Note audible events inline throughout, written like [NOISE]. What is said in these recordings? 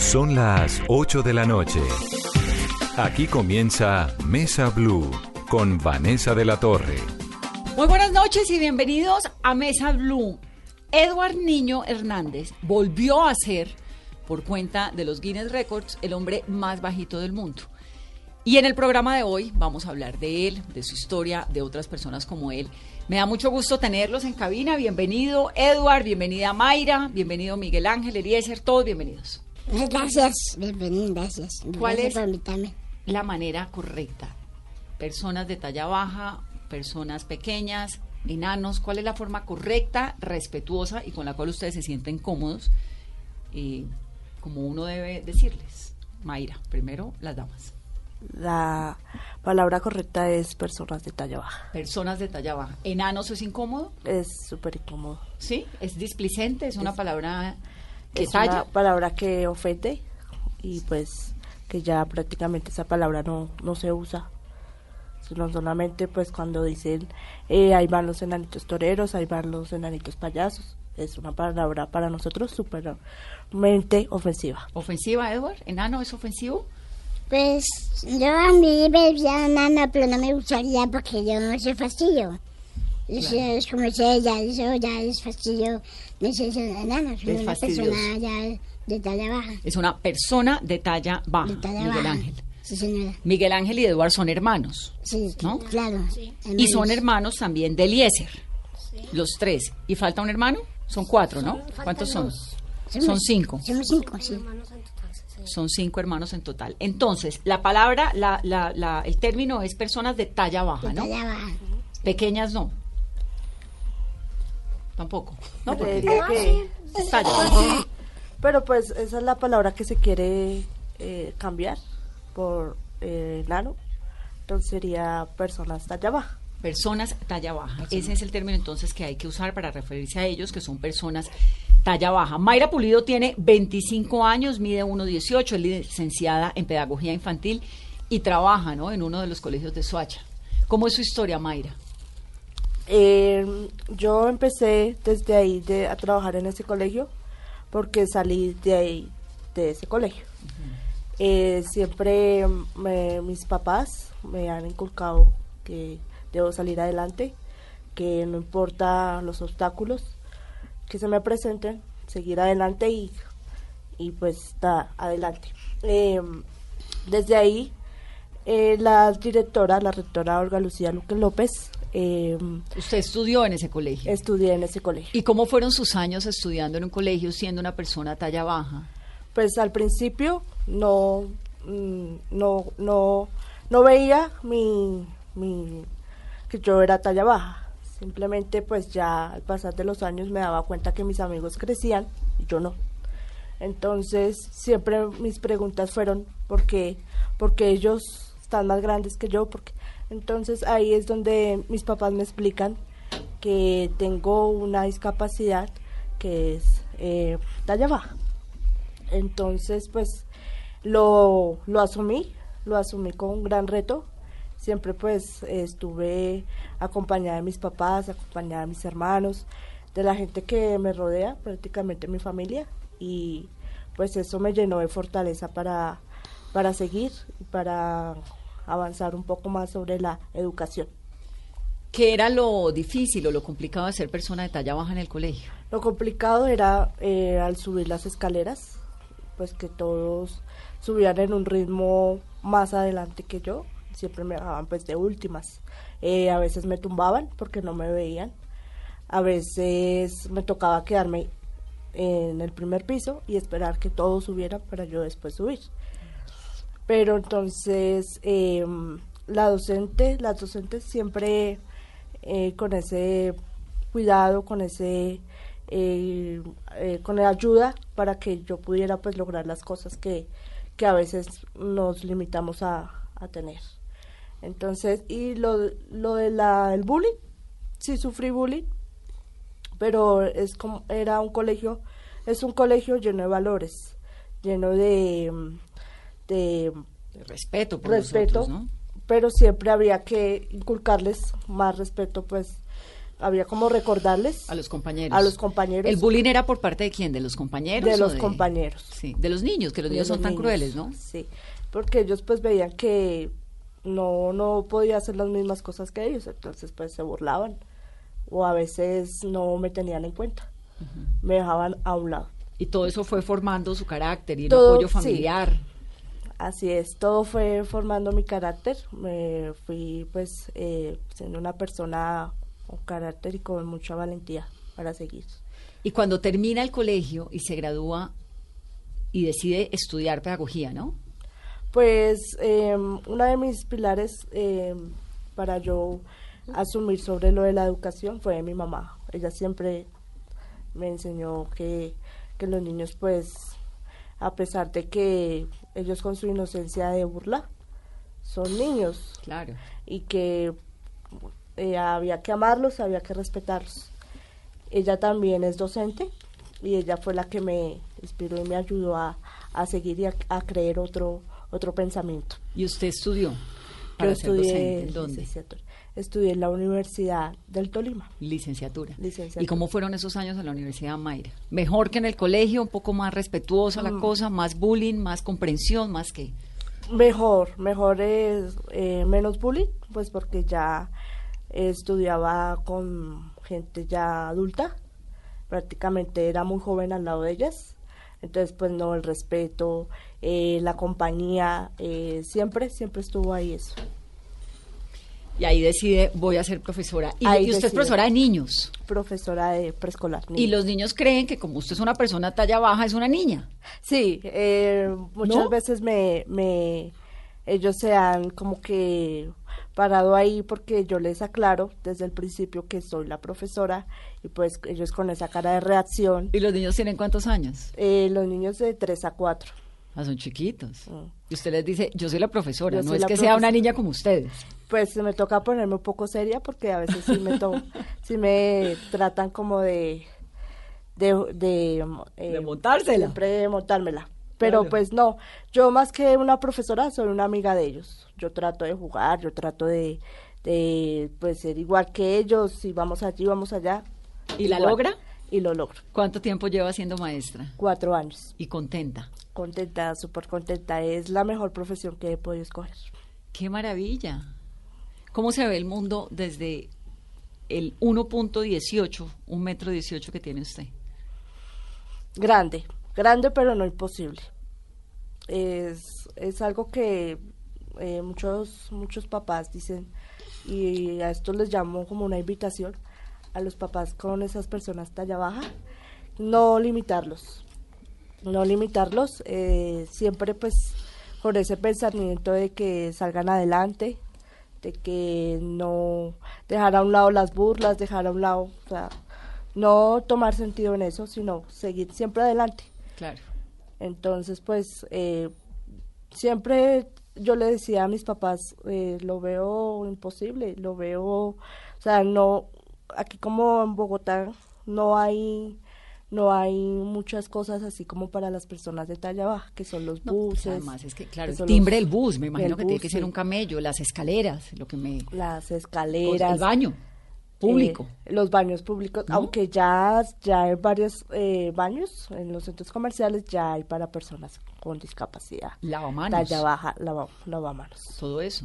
Son las 8 de la noche. Aquí comienza Mesa Blue con Vanessa de la Torre. Muy buenas noches y bienvenidos a Mesa Blue. Edward Niño Hernández volvió a ser, por cuenta de los Guinness Records, el hombre más bajito del mundo. Y en el programa de hoy vamos a hablar de él, de su historia, de otras personas como él. Me da mucho gusto tenerlos en cabina. Bienvenido Edward, bienvenida Mayra, bienvenido Miguel Ángel, Eliezer, todos bienvenidos. Gracias, bienvenido, gracias. ¿Cuál Gracias es? invitarme. La manera correcta. Personas de talla baja, personas pequeñas, enanos, ¿cuál es la forma correcta, respetuosa y con la cual ustedes se sienten cómodos? Y como uno debe decirles. Mayra, primero las damas. La palabra correcta es personas de talla baja. Personas de talla baja. ¿Enanos es incómodo? Es súper incómodo. ¿Sí? ¿Es displicente? ¿Es una palabra Es una palabra que ofende y pues que ya prácticamente esa palabra no, no se usa. No solamente pues cuando dicen eh, ahí van los enanitos toreros, ahí van los enanitos payasos. Es una palabra para nosotros supermente ofensiva. ¿Ofensiva, Edward? ¿Enano es ofensivo? Pues yo a mí me decía nana, pero no me gustaría porque yo no soy fastidio. Eso es como dice ella, eso ya es fastidio de ser enano, soy Es una persona ya de talla baja. Es una persona de talla baja, De talla Miguel baja. Ángel. Sí, señora. Miguel Ángel y Eduard son hermanos. Sí, ¿No? claro. Y son hermanos también de Eliezer. Los tres. ¿Y falta un hermano? Son cuatro, ¿no? ¿Cuántos son? Somos- Son cinco. Somos cinco, sí. Son cinco hermanos en total. Entonces, la palabra, la, la, la, el término es personas de talla baja, De ¿no? talla baja. Pequeñas no. Tampoco. [LAUGHS] No, porque Creería que- es talla baja. Pero pues esa es la palabra que se quiere eh, cambiar por eh. Entonces sería personas talla baja. Personas talla baja. Ese es el término entonces que hay que usar para referirse a ellos, que son personas talla baja. Mayra Pulido tiene 25 años, mide 1,18, es licenciada en pedagogía infantil y trabaja ¿no? en uno de los colegios de Soacha. ¿Cómo es su historia, Mayra? Eh, yo empecé desde ahí de, a trabajar en ese colegio porque salí de ahí, de ese colegio. Eh, siempre me- mis papás me han inculcado que debo salir adelante, que no importa los obstáculos que se me presenten, seguir adelante y, y pues nada, adelante. Eh, desde ahí, eh, la directora, la rectora Olga Lucía Luque López, eh, Usted estudió en ese colegio. estudié en ese colegio. ¿Y cómo fueron sus años estudiando en un colegio siendo una persona talla baja? Pues al principio no, mm, no, no, no veía mi, mi, que yo era talla baja. Simplemente pues ya al pasar de los años me daba cuenta que mis amigos crecían y yo no. Entonces siempre mis preguntas fueron ¿por qué? Porque ellos están más grandes que yo. Porque... Entonces ahí es donde mis papás me explican que tengo una discapacidad que es eh, talla baja. Entonces, pues lo, lo asumí, lo asumí con un gran reto. Siempre pues estuve acompañada de mis papás, acompañada de mis hermanos, de la gente que me rodea, prácticamente mi familia. Y pues eso me llenó de fortaleza para, para seguir para avanzar un poco más sobre la educación. ¿Qué era lo difícil o lo complicado de ser persona de talla baja en el colegio? Lo complicado era eh, al subir las escaleras, pues que todos subían en un ritmo más adelante que yo, siempre me dejaban pues de últimas. Eh, a veces me tumbaban porque no me veían, a veces me tocaba quedarme en el primer piso y esperar que todos subieran para yo después subir. Pero entonces eh, la docente, las docentes siempre eh, con ese cuidado, con ese eh, eh, con ayuda para que yo pudiera pues lograr las cosas que, que a veces nos limitamos a, a tener. Entonces, y lo, lo de la, el bullying, sí sufrí bullying, pero es como, era un colegio, es un colegio lleno de valores, lleno de, de De respeto por respeto, nosotros, ¿no? pero siempre había que inculcarles más respeto, pues había como recordarles A los compañeros. a los compañeros ¿El bullying era por parte de quién? ¿De los compañeros? de los compañeros. Sí, de los niños, que los de niños son tan niños. crueles, ¿no? Sí, porque ellos pues veían que no, no podía hacer las mismas cosas que ellos, entonces pues se burlaban o a veces no me tenían en cuenta, me dejaban a un lado. Y todo eso fue formando su carácter y el Todo, apoyo sí. Así es, todo fue formando mi carácter, me fui pues eh, siendo una persona con carácter y con mucha valentía para seguir. Y cuando termina el colegio y se gradúa y decide estudiar pedagogía, ¿no? Pues eh, una de mis pilares eh, para yo asumir sobre lo de la educación fue mi mamá. Ella siempre me enseñó que, que los niños, pues, a pesar de que ellos con su inocencia de burla, son niños Claro. y que eh, había que amarlos, había que respetarlos. Ella también es docente y ella fue la que me inspiró y me ayudó a, a seguir y a, a creer otro, otro pensamiento. ¿Y usted estudió? Yo Para ser docente. estudié, ¿En dónde? licenciatura. Estudié en la Universidad del Tolima. Licenciatura. Licenciatura. ¿Y cómo fueron esos años en la Universidad Mayra? ¿Mejor que en el colegio? ¿Un poco más respetuosa Mm. la cosa? ¿Más bullying? ¿Más comprensión? ¿Más qué? Mejor, mejor es eh, menos bullying, pues porque ya estudiaba con gente ya adulta, prácticamente era muy joven al lado de ellas, entonces pues no, el respeto, eh, la compañía, eh, siempre, siempre estuvo ahí eso. Y ahí decide, voy a ser profesora. Y, Ahí y usted es profesora de niños. Profesora de preescolar. Y los niños creen que como usted es una persona talla baja, es una niña. Sí, eh, muchas ¿No? veces me, me, ellos se han como que parado ahí porque yo les aclaro desde el principio que soy la profesora y pues ellos con esa cara de reacción, ¿Y los niños tienen cuántos años? eh, los niños de 3 a 4. Ah, son chiquitos. Mm. Y usted les dice, yo soy la profesora, Yo no es que sea una niña como ustedes. Pues me toca ponerme un poco seria porque a veces sí me, to [LAUGHS] sí me tratan como de... De, de, eh, De montársela. Siempre de montármela. Pero Claro. pues no, yo más que una profesora soy una amiga de ellos. Yo trato de jugar, yo trato de, de pues ser igual que ellos, si vamos allí, vamos allá. ¿Y la logra? Y lo logro. ¿Cuánto tiempo lleva siendo maestra? Cuatro años. Y contenta. Contenta, súper contenta. Es la mejor profesión que he podido escoger. ¡Qué maravilla! ¿Cómo se ve el mundo desde el 1.18, un metro 18 que tiene usted? Grande, grande pero no imposible. Es, es algo que eh, muchos, muchos papás dicen, y a esto les llamo como una invitación a los papás con esas personas talla baja, no limitarlos, no limitarlos, eh, siempre pues con ese pensamiento de que salgan adelante, de que no dejar a un lado las burlas, dejar a un lado, o sea, no tomar sentido en eso, sino seguir siempre adelante. Claro. Entonces, pues, eh, siempre yo le decía a mis papás, eh, lo veo imposible, lo veo, o sea, no, aquí como en Bogotá no hay, no hay muchas cosas así como para las personas de talla baja, que son los No, pues, buses. además es que, claro, el timbre del bus, me imagino que tiene que ser un camello, las escaleras, lo que me... las escaleras. el baño público. Eh, los baños públicos, ¿No? aunque ya, ya hay varios eh, baños en los centros comerciales, ya hay para personas con discapacidad. Lavamanos. Talla baja, lava, lavamanos. todo eso.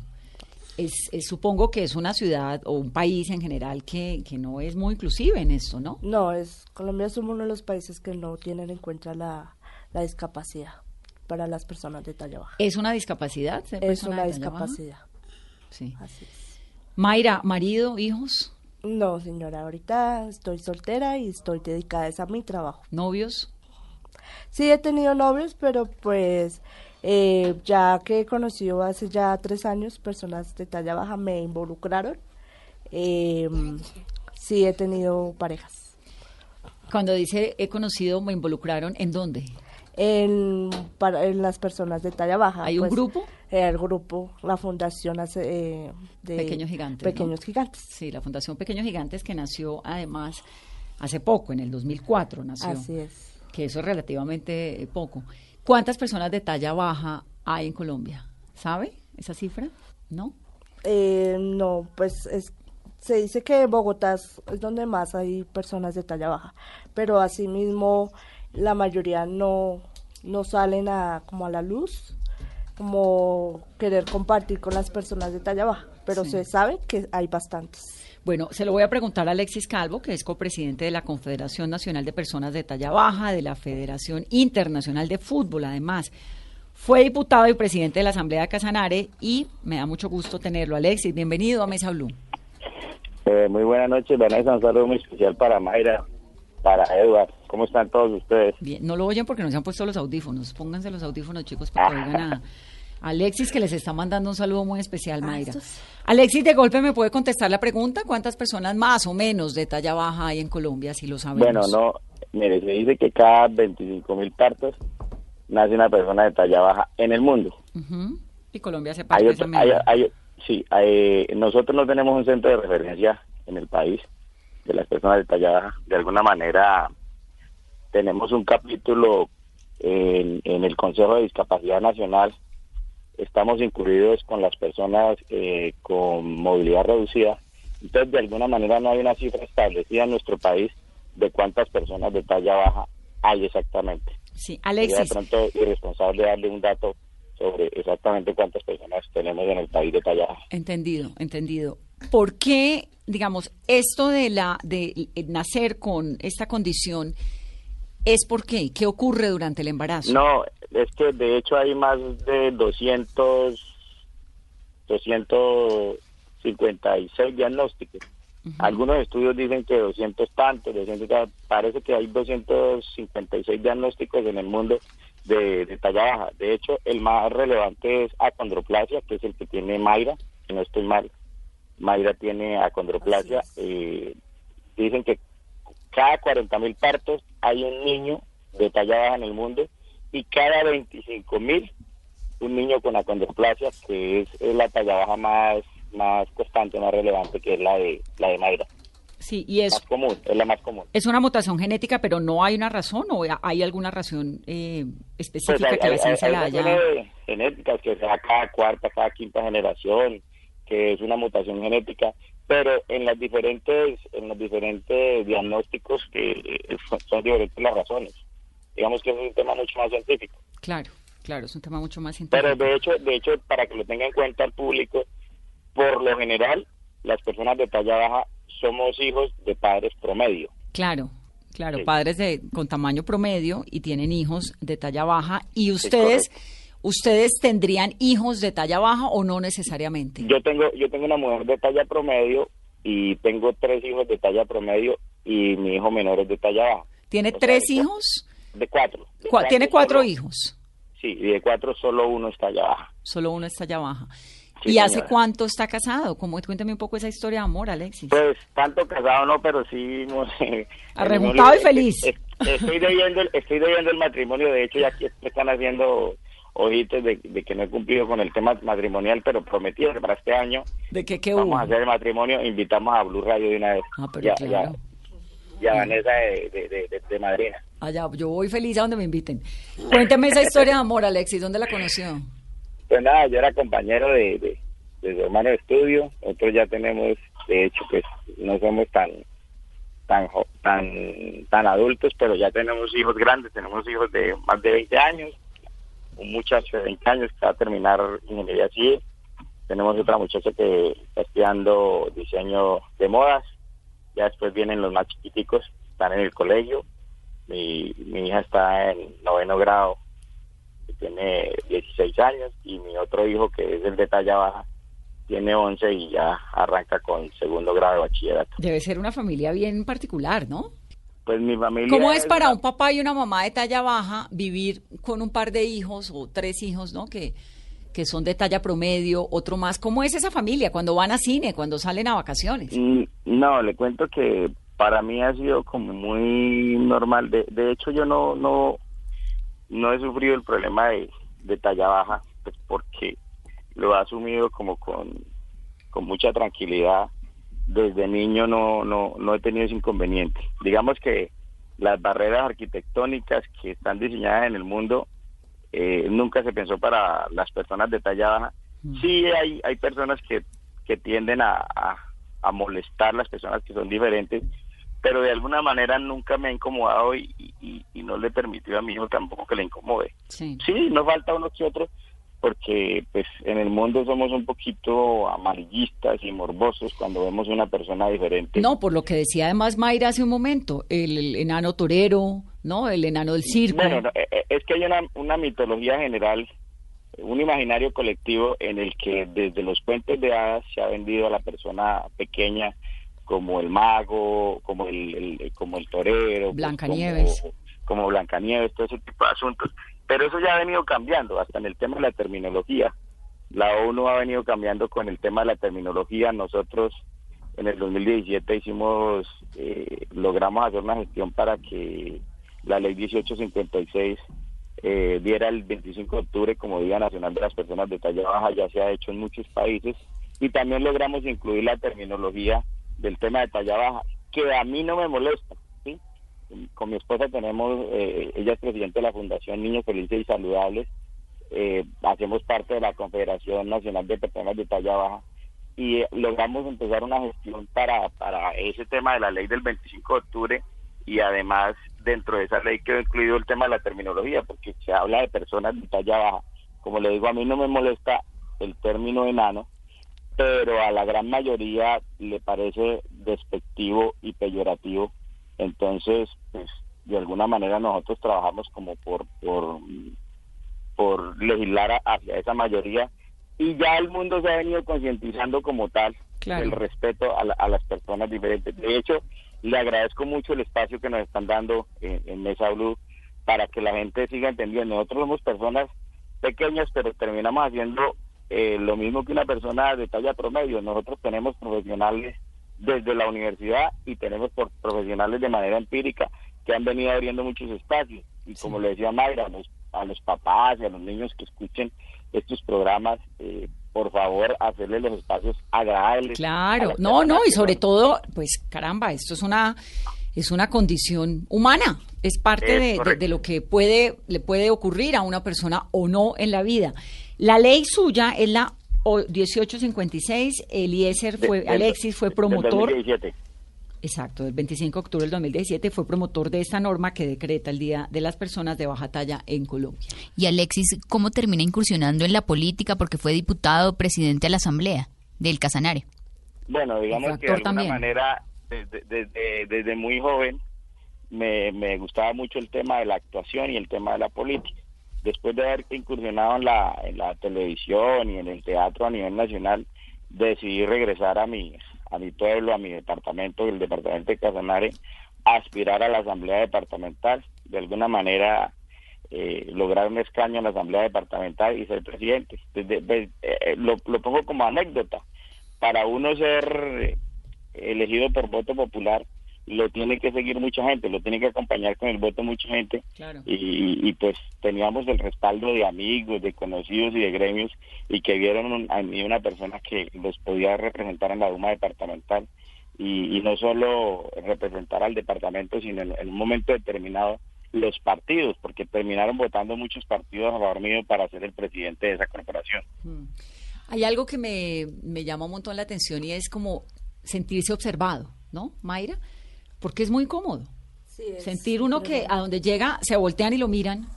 Es, es- supongo que es una ciudad o un país en general que, que no es muy inclusive en esto, ¿no? No, es Colombia es uno de los países que no tienen en cuenta la, la discapacidad para las personas de talla baja. ¿Es una discapacidad? Es una de talla baja? discapacidad. Sí. Así es. Mayra, marido, hijos, No, señora, ahorita estoy soltera y estoy dedicada a mi trabajo. novios. Sí he tenido novios, pero pues eh, ya que he conocido hace ya tres años personas de talla baja me involucraron. Eh, sí he tenido parejas. Cuando dice he conocido, me involucraron, ¿en dónde? En, para, en las personas de talla baja. ¿Hay un pues, grupo? eh, el grupo, la fundación hace, eh, de Pequeños Gigantes. ¿no? Pequeños Gigantes. Sí, la Fundación Pequeños Gigantes que nació además hace poco, en el 2004 nació. Así es. Que eso es relativamente poco. ¿Cuántas personas de talla baja hay en Colombia? ¿Sabe esa cifra? ¿No? Eh, no, pues es, se dice que Bogotá es, es donde más hay personas de talla baja, pero asimismo la mayoría no, no salen a, como a la luz, como querer compartir con las personas de talla baja, pero Sí. se sabe que hay bastantes. Bueno, se lo voy a preguntar a Alexis Calvo, que es copresidente de la Confederación Nacional de Personas de Talla Baja, de la Federación Internacional de Fútbol, además. Fue diputado y presidente de la Asamblea de Casanare y me da mucho gusto tenerlo. Alexis, bienvenido a Mesa Blue. Eh, muy buenas noches, Vanessa. Un saludo muy especial para Mayra, para Edward. ¿Cómo están todos ustedes? Bien, no lo oyen porque no se han puesto los audífonos. Pónganse los audífonos, chicos, para que oigan a Alexis, que les está mandando un saludo muy especial, Ah, Mayra. Alexis, de golpe, ¿me puede contestar la pregunta? ¿Cuántas personas más o menos de talla baja hay en Colombia, si lo sabemos? Bueno, no, mire, se dice que cada 25 mil partos nace una persona de talla baja en el mundo. Y Colombia se parte otro- hay- hay- sí, hay- nosotros no tenemos un centro de referencia en el país de las personas de talla baja. De alguna manera tenemos un capítulo en, en el Consejo de Discapacidad Nacional. Estamos incluidos con las personas eh, con movilidad reducida. Entonces, de alguna manera no hay una cifra establecida en nuestro país de cuántas personas de talla baja hay exactamente. Sí, Sería de Alexis, pronto irresponsable darle un dato sobre exactamente cuántas personas tenemos en el país de talla baja. entendido, entendido. ¿Por qué, digamos, esto de la de eh, nacer con esta condición es por qué? ¿Qué ocurre durante el embarazo? No, es que de hecho hay más de 200, 256 diagnósticos. Algunos estudios dicen que 200 tantos, 200 tal- parece que hay 256 diagnósticos en el mundo de, de talla baja. De hecho, el más relevante es acondroplasia, que es el que tiene Mayra, si no estoy mal. Mayra tiene acondroplasia. eh, dicen que cada 40 mil partos hay un niño de talla baja en el mundo y cada 25 mil un niño con acondroplasia, que es, es la talla baja más más constante, más relevante, que es la de la de Mayra. Sí, y es, Más común, es la más común. es una mutación genética, pero no hay una razón o hay alguna razón eh, Pues específica hay, que la ciencia la haya. genéticas que sea cada cuarta, cada quinta generación, que es una mutación genética, pero en las diferentes, en los diferentes diagnósticos que eh, son, diferentes las razones. Digamos que es un tema mucho más científico. Claro, claro, es un tema mucho más científico. Pero de hecho, de hecho, para que lo tenga en cuenta el público, por lo general, las personas de talla baja somos hijos de padres promedio. Claro, claro, Sí. padres de con tamaño promedio y tienen hijos de talla baja y ustedes ustedes tendrían hijos de talla baja o no necesariamente. Yo tengo, yo tengo una mujer de talla promedio y tengo tres hijos de talla promedio y mi hijo menor es de talla baja. ¿Tiene O tres hijos? De cuatro. De tiene cuatro solo- hijos. Sí, y de cuatro solo uno es talla baja. Solo uno es talla baja. Sí, ¿Y hace cuánto está casado? ¿Cómo, cuéntame un poco esa historia de amor, Alexis. Pues tanto casado no, pero sí... [LAUGHS] el Arrejuntado y feliz. es- es- Estoy debiendo, el- estoy debiendo el matrimonio, de hecho ya aquí me están haciendo ojitos de, de que no he cumplido con el tema matrimonial, pero prometí que para este año ¿De qué, qué vamos hubo? a hacer el matrimonio, invitamos a Blue Radio de una vez. Ah, pero ya, claro. ya, ya Vanessa de, de, de, madrina. Allá, yo voy feliz a donde me inviten. Cuénteme esa historia de amor, Alexis. ¿Dónde la conoció? Pues nada, yo era compañero de, de, su hermano de estudio, nosotros ya tenemos, de hecho, pues no somos tan tan tan tan adultos, pero ya tenemos hijos grandes, tenemos hijos de más de 20 años, un muchacho de 20 años que va a terminar ingeniería civil, tenemos otra muchacha que está estudiando diseño de modas, ya después vienen los más chiquiticos, están en el colegio, mi, mi hija está en noveno grado, que tiene 16 años, y mi otro hijo, que es el de talla baja, tiene 11 y ya arranca con segundo grado de bachillerato. Debe ser una familia bien particular, ¿no? Pues mi familia... ¿Cómo es para un papá y una mamá de talla baja vivir con un par de hijos o tres hijos, ¿no? Que, que son de talla promedio, otro más. ¿Cómo es esa familia cuando van a cine, cuando salen a vacaciones? Mm, No, le cuento que para mí ha sido como muy normal. De, de hecho, yo no, no, no he sufrido el problema de, de talla baja, pues porque lo he asumido como con, con mucha tranquilidad. Desde niño no, no, no he tenido ese inconveniente. Digamos que las barreras arquitectónicas que están diseñadas en el mundo eh, nunca se pensó para las personas de talla baja. Sí hay, hay personas que, que tienden a, a, a molestar las personas que son diferentes, pero de alguna manera nunca me ha incomodado y, y, y no le permitió a mi hijo tampoco que le incomode. Sí. Sí, no falta uno que otro, porque pues en el mundo somos un poquito amarillistas y morbosos cuando vemos una persona diferente. No, por lo que decía además Mayra hace un momento, el, el enano torero, ¿no? El enano del circo. Bueno, no, eh, eh, es que hay una, una mitología general, un imaginario colectivo en el que desde los cuentos de hadas se ha vendido a la persona pequeña como el mago, como el, el- como el torero, pues, Blancanieves. como, como Blancanieves, todo ese tipo de asuntos. Pero eso ya ha venido cambiando, hasta en el tema de la terminología. La ONU ha venido cambiando con el tema de la terminología. Nosotros en el 2017 hicimos, eh, logramos hacer una gestión para que la ley 1856 eh, diera el 25 de octubre como Día Nacional de las Personas de Talla Baja, ya se ha hecho en muchos países, y también logramos incluir la terminología del tema de talla baja, que a mí no me molesta. Con mi esposa tenemos, eh, ella es presidente de la Fundación Niños Felices y Saludables, eh, hacemos parte de la Confederación Nacional de Personas de Talla Baja, y eh, logramos empezar una gestión para, para ese tema de la ley del 25 de octubre y además dentro de esa ley quedó incluido el tema de la terminología porque se habla de personas de talla baja. Como le digo, a mí no me molesta el término enano, pero a la gran mayoría le parece despectivo y peyorativo. Entonces, pues de alguna manera nosotros trabajamos como por por, por legislar a- hacia esa mayoría y ya el mundo se ha venido concientizando como tal Claro. el respeto a, la- a las personas diferentes. De hecho, le agradezco mucho el espacio que nos están dando en, en Mesa Blue para que la gente siga entendiendo. Nosotros somos personas pequeñas, pero terminamos haciendo eh, lo mismo que una persona de talla promedio. Nosotros tenemos profesionales desde la universidad y tenemos por profesionales de manera empírica que han venido abriendo muchos espacios. Y como le decía Mayra, a los, a los papás y a los niños que escuchen estos programas, eh, por favor, hacerles los espacios agradables. Claro, no, no, y sobre todo, pues caramba, esto es una es una condición humana, es parte Es de, de lo que puede le puede ocurrir a una persona o no en la vida. La ley suya es la o- 1856, Eliezer fue de- Alexis fue del promotor 2017. Exacto, el 25 de octubre del 2017 fue promotor de esta norma que decreta el Día de las Personas de Baja Talla en Colombia. Y Alexis, ¿cómo termina incursionando en la política? Porque fue diputado, presidente de la Asamblea del Casanare. Bueno, digamos que de alguna también. manera, desde, desde, desde muy joven, me, me gustaba mucho el tema de la actuación y el tema de la política. Después de haber incursionado en la, en la televisión y en el teatro a nivel nacional, decidí regresar a mi, a mi pueblo, a mi departamento, el departamento de Casanare, aspirar a la asamblea departamental, de alguna manera eh, lograr un escaño en la asamblea departamental y ser presidente. De- eh, lo, lo pongo como anécdota. Para uno ser eh, elegido por voto popular, lo tiene que seguir mucha gente, lo tiene que acompañar con el voto mucha gente Claro. y, y, pues teníamos el respaldo de amigos, de conocidos y de gremios y que vieron un- a mí una persona que los podía representar en la Duma departamental y, y no solo representar al departamento, sino en, en un momento determinado los partidos, porque terminaron votando muchos partidos a favor mío para ser el presidente de esa corporación. Hay algo que me, me llama un montón la atención y es como sentirse observado, ¿no, Mayra? Porque es muy cómodo. Sentir uno que a donde llega se voltean y lo miran.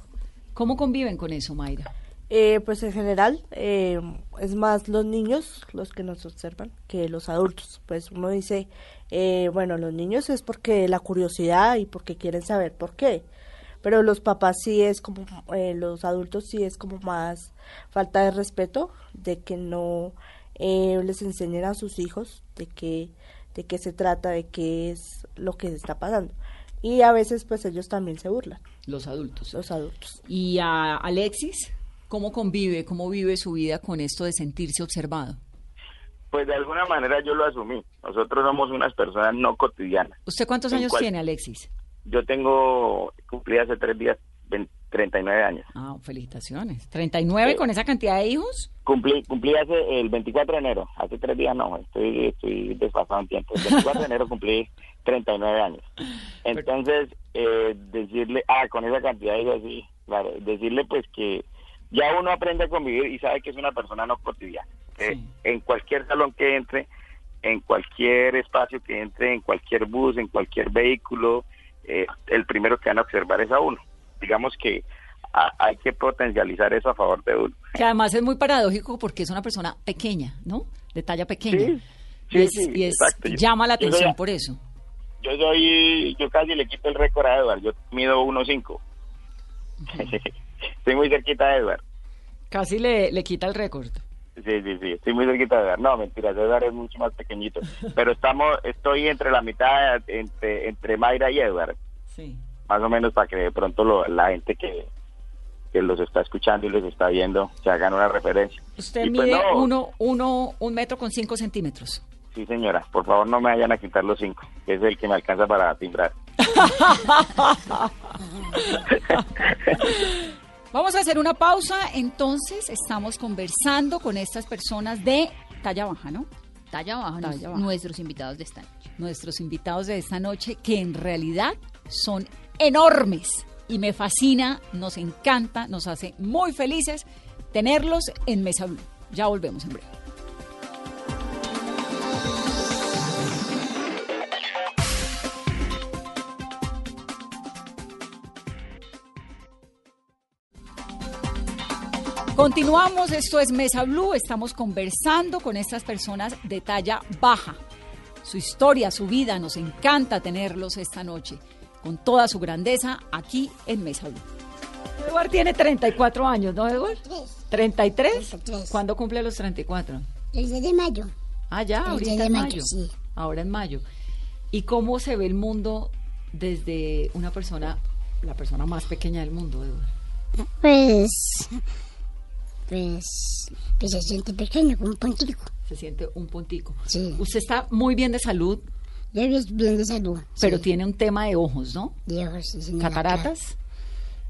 ¿Cómo conviven con eso, Mayra? Eh, pues en general eh, es más los niños los que nos observan que los adultos. Pues uno dice, eh, bueno, los niños es porque la curiosidad y porque quieren saber por qué. Pero los papás sí es como, eh, los adultos sí es como más falta de respeto, de que no eh, les enseñen a sus hijos de qué, de qué se trata, de qué es lo que está pasando. Y a veces pues ellos también se burlan, Los adultos. los adultos. Y a Alexis, ¿cómo convive, cómo vive su vida con esto de sentirse observado? Pues de alguna manera yo lo asumí. Nosotros somos unas personas no cotidianas. ¿Usted cuántos ¿En años tiene, Alexis? Yo tengo, cumplí hace tres días 20 39 años. Ah, felicitaciones. ¿39 con esa cantidad de hijos? Cumplí, cumplí hace el 24 de enero, hace tres días no, estoy, estoy desfasado en tiempo. El 24 de enero cumplí 39 años. Entonces, eh, decirle, ah, con esa cantidad de hijos, sí, claro, decirle pues que ya uno aprende a convivir y sabe que es una persona no cotidiana. Sí. En cualquier salón que entre, en cualquier espacio que entre, en cualquier bus, en cualquier vehículo, eh, el primero que van a observar es a uno. Digamos que a- hay que potencializar eso a favor de uno. Que además es muy paradójico porque es una persona pequeña, ¿no? De talla pequeña. Sí, y es- sí, y es- exacto. Yo- llama la yo soy- atención por eso. Yo soy, yo casi le quito el récord a Edward, yo mido 1.5. [LAUGHS] estoy muy cerquita de Edward. Casi le, le quita el récord. Sí, sí, sí, estoy muy cerquita de Edward. No, mentira, Edward es mucho más pequeñito. [LAUGHS] Pero estamos, estoy entre la mitad, entre, entre Mayra y Edward, Sí. Más o menos para que de pronto lo- la gente que, que los está escuchando y los está viendo se hagan una referencia. Usted Y pues mide no, uno, uno, un metro con cinco centímetros. Sí, señora, por favor no me vayan a quitar los cinco, que es el que me alcanza para timbrar. [LAUGHS] Vamos a hacer una pausa. Entonces, estamos conversando con estas personas de talla baja, ¿no? Talla baja, Talla baja. nuestros invitados de esta noche. Nuestros invitados de esta noche, que en realidad son enormes. Y me fascina, nos encanta, nos hace muy felices tenerlos en Mesa Blue. Ya volvemos en breve. Continuamos, esto es Mesa Blue, estamos conversando con estas personas de talla baja. Su historia, su vida, nos encanta tenerlos esta noche, con toda su grandeza, aquí en Mesa Blue. Edward tiene 34 años, ¿no, Edward? Tres. ¿33? 33. ¿Cuándo cumple los 34? El 10 de mayo. Ah, ya, El ahorita 10 de en mayo, mayo. sí. Ahora en mayo. ¿Y cómo se ve el mundo desde una persona, la persona más pequeña del mundo, Edward? Pues. Pues. Pues se siente pequeño, como un puntico. Se siente un puntico. Sí. Usted está muy bien de salud, Bien de salud. pero sí, tiene un tema de ojos, ¿no? de ojos, sí, señora, claro. ¿Cataratas?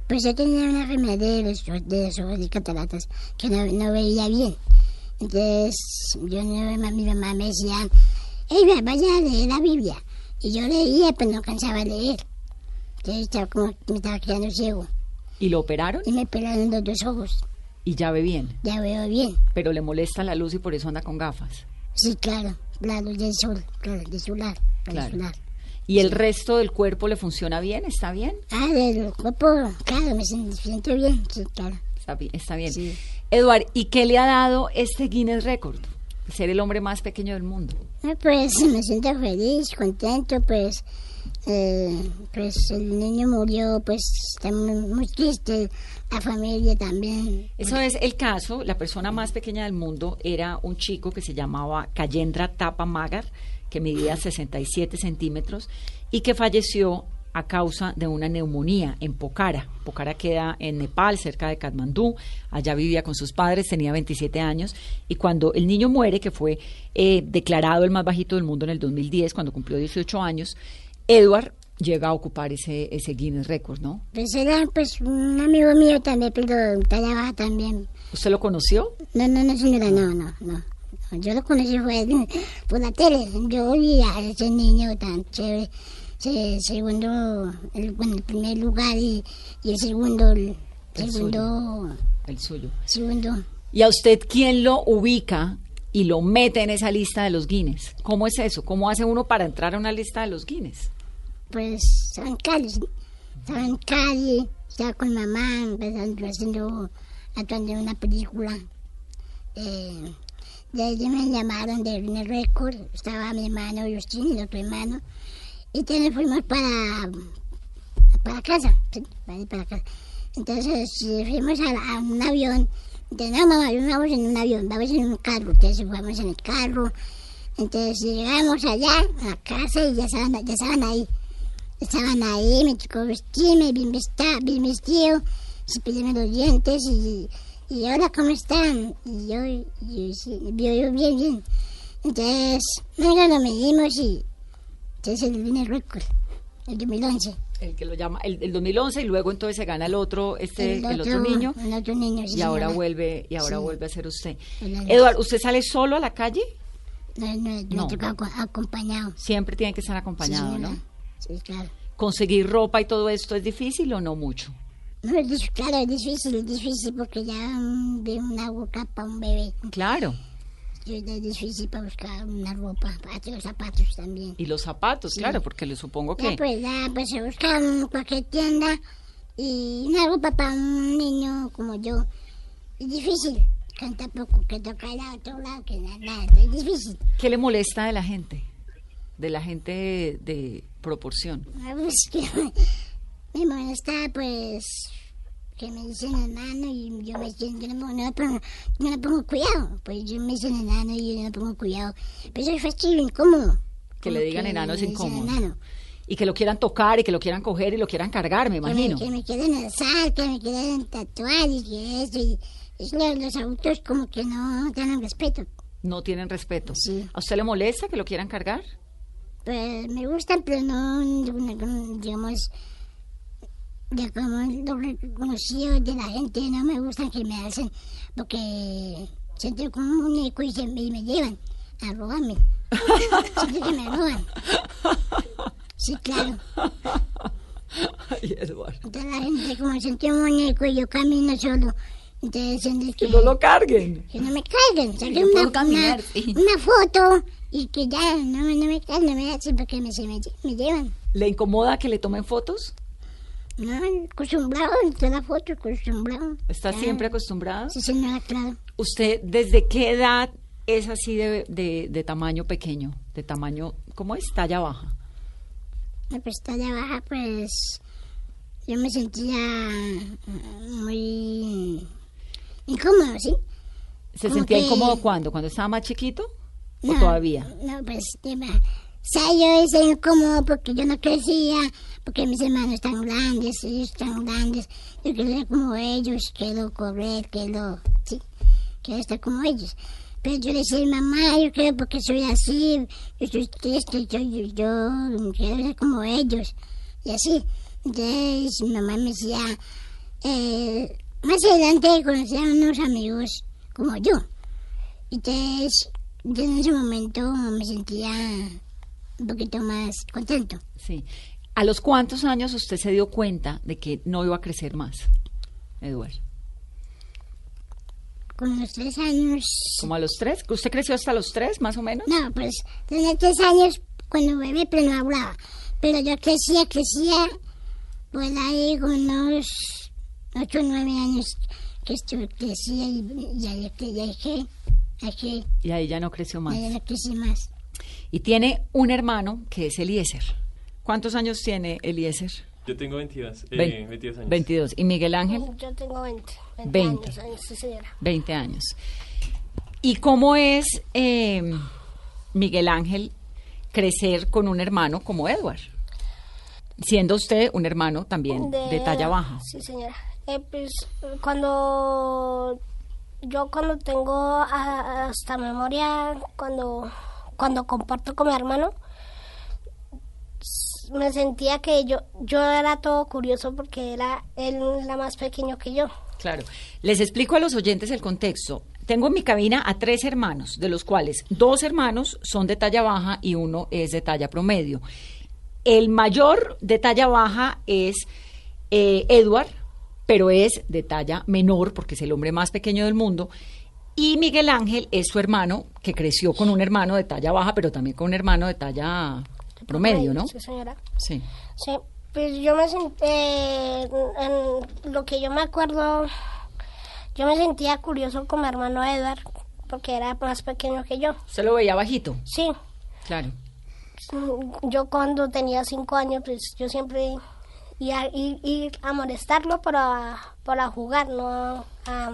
Pues yo tenía una enfermedad de los, de los ojos y cataratas que no, no veía bien. Entonces, yo no, mi mamá me decía, hey, va, vaya a leer la Biblia. Y yo leía, pero no cansaba de leer. Entonces estaba como, me estaba quedando ciego. ¿Y lo operaron? Y me pelaron los dos ojos. Y ya ve bien, Ya veo bien. pero le molesta la luz y por eso anda con gafas. Sí, claro, la luz del sol, claro, del solar, Claro. ¿Y el resto del cuerpo le funciona bien? ¿Está bien? Ah, del cuerpo, claro, me siento, bien, sí, claro. Está bien. Está bien. Sí. Eduard, ¿y qué le ha dado este Guinness Record? Ser el hombre más pequeño del mundo. Ah, Pues me siento feliz, contento, pues, eh, pues el niño murió, pues está muy, muy triste, la familia también. Eso es el caso. La persona más pequeña del mundo era un chico que se llamaba Kayendra Tapa Magar, que medía 67 centímetros y que falleció a causa de una neumonía en Pokhara. Pokhara queda en Nepal, cerca de Katmandú. Allá vivía con sus padres, tenía 27 años. Y cuando el niño muere, que fue eh, declarado el más bajito del mundo en el 2010, cuando cumplió 18 años, Edward llega a ocupar ese, ese Guinness Record, ¿no? Pues era pues un amigo mío también, pero talla baja también. ¿Usted lo conoció? No, no, no, señora, no, no, no. Yo lo conocí fue por la tele. Yo vi a ese niño tan chévere. Se, segundo, el, bueno, el primer lugar y, y el segundo, el, El segundo, El suyo. segundo. ¿Y a usted quién lo ubica y lo mete en esa lista de los Guinness? ¿Cómo es eso? ¿Cómo hace uno para entrar a una lista de los Guinness? Pues en Cali, estaba en Cali, estaba con mamá, empezando, haciendo, actuando en una película. Eh, de ahí me llamaron de Guinness Record, estaba mi hermano Justin y otro hermano, y entonces fuimos para, para casa. Entonces fuimos a, un avión, entonces no mamá, no vamos en un avión, vamos en un carro, entonces fuimos en el carro, entonces llegamos allá a la casa y ya estaban, ya estaban ahí. Estaban ahí, me tocó vestirme, bien, vesta- bien vestido, cepillarme los dientes y, y ahora cómo están. Y yo, yo, sí, yo, yo bien, bien. Entonces, venga, lo medimos y entonces el Guinness Record, el 2011. El que lo llama, el, el 2011 y luego entonces se gana el otro, este, el, El otro, otro- niño. el otro niño, sí, y ahora vuelve, y ahora Sí. vuelve a ser usted. El Eduardo, ¿usted sale solo a la calle? No, no, No. toca aco- acompañado. Siempre tiene que estar acompañado, sí, ¿no? Sí, claro. ¿Conseguir ropa y todo esto es difícil o no mucho? Es claro, es difícil, es difícil porque ya de una boca para un bebé. Claro. Y Es difícil para buscar una ropa, para hacer los zapatos también. Y los zapatos, Sí. claro, porque le supongo Ya que... pues, ya pues se busca en cualquier tienda y una ropa para un niño como yo. Es difícil, que tampoco, que toca ir a otro lado, que nada, es difícil. ¿Qué le molesta de la gente? De la gente de, de proporción. Ah, pues, [LAUGHS] que me molesta pues que me dicen enano y yo me siento, yo no, no, le pongo, no le pongo cuidado, pues yo me dicen enano y yo no le pongo cuidado. Pero eso es fastidio, incómodo. Que le digan enano es incómodo. enano. Y que lo quieran tocar y que lo quieran coger y lo quieran cargar, me Que me, imagino. que me quieren alzar, que me quieren tatuar y que eso. Y, es lo- los adultos como que no tienen respeto. No tienen respeto. Sí. ¿A usted le molesta que lo quieran cargar? Pues me gustan, pero no, digamos, de como lo reconocido de la gente, no me gustan que me hacen, porque siento como un eco y, se, y me llevan a robarme. siento que me roban. Sí, claro. Ay, Eduardo. Entonces la gente como sentí un muñeco y yo camino solo. Entonces siento que, Que no lo carguen. que no me carguen. Saqué una, una, sí. una foto y que ya no, no me carguen, no me hacen porque me, se me, me llevan. ¿Le incomoda que le tomen fotos? No, acostumbrado, toda la foto, acostumbrado. ¿Está siempre acostumbrada? Sí, señora, claro. ¿Usted desde qué edad es así de, de, de tamaño pequeño? De tamaño, ¿cómo es? Talla baja. La pestaña baja, pues yo me sentía muy incómodo, ¿sí? ¿Se Como sentía que- incómodo cuando? ¿Cuando estaba más chiquito? ¿O todavía? No, pues, sea, yo decía incómodo porque yo no crecía, porque mis hermanos están grandes, ellos están grandes. Yo quería ser como ellos, quiero correr, quiero, sí, quiero estar como ellos. Pero yo decía, mamá, yo quiero porque soy así, yo soy triste, yo, yo, yo quiero ser como ellos. Y así. Entonces mi mamá me decía, eh, más adelante conocí a unos amigos como yo. Entonces, yo en ese momento me sentía un poquito más contento. Sí. ¿A los cuántos años usted se dio cuenta de que no iba a crecer más, Eduardo? Con los tres años... ¿Como a los tres? ¿Usted creció hasta los tres, más o menos? No, pues tenía tres años cuando bebé, pero no hablaba. Pero yo crecía, crecía, pues ahí con unos ocho o nueve años que estuve, crecía y ya, ya, ya dejé, dejé, Y ahí ya no creció más. ya no crecí más. Y tiene un hermano que es Eliezer. ¿Cuántos años tiene Eliezer? Yo tengo 22, eh, Vein- 22 años. 22. ¿Y Miguel Ángel? Yo tengo 20. 20, 20. años, años, sí, señora. 20 años. ¿Y cómo es eh, Miguel Ángel crecer con un hermano como Edward? Siendo usted un hermano también de, talla baja. Sí, señora. Eh, pues cuando yo cuando tengo hasta memoria, cuando, cuando comparto con mi hermano, me sentía que yo, yo era todo curioso porque era él era más pequeño que yo. Claro. Les explico a los oyentes el contexto. Tengo en mi cabina a tres hermanos, de los cuales dos hermanos son de talla baja y uno es de talla promedio. El mayor de talla baja es eh, Edward, pero es de talla menor porque es el hombre más pequeño del mundo. Y Miguel Ángel es su hermano, que creció con un hermano de talla baja, pero también con un hermano de talla promedio, ¿no? Sí, señora. Sí. Sí, pues yo me sentí, en lo que yo me acuerdo, yo me sentía curioso con mi hermano Edward, porque era más pequeño que yo. ¿Se lo veía bajito? Sí, Claro. yo cuando tenía cinco años, pues yo siempre iba a ir, ir a molestarlo para, para jugar, no a,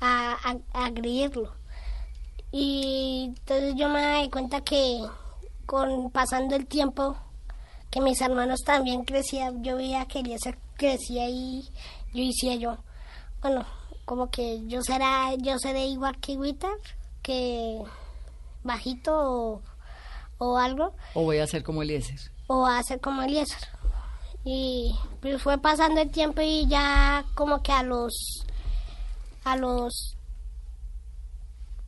a, a, agredirlo. Y entonces yo me di cuenta que con pasando el tiempo, que mis hermanos también crecían, yo veía que Eliezer crecía y yo decía yo, bueno, como que yo será, yo seré igual que Witter, que bajito o, o algo, O voy a hacer como Eliezer. o a ser como Eliezer. Y pues fue pasando el tiempo y ya como que a los a los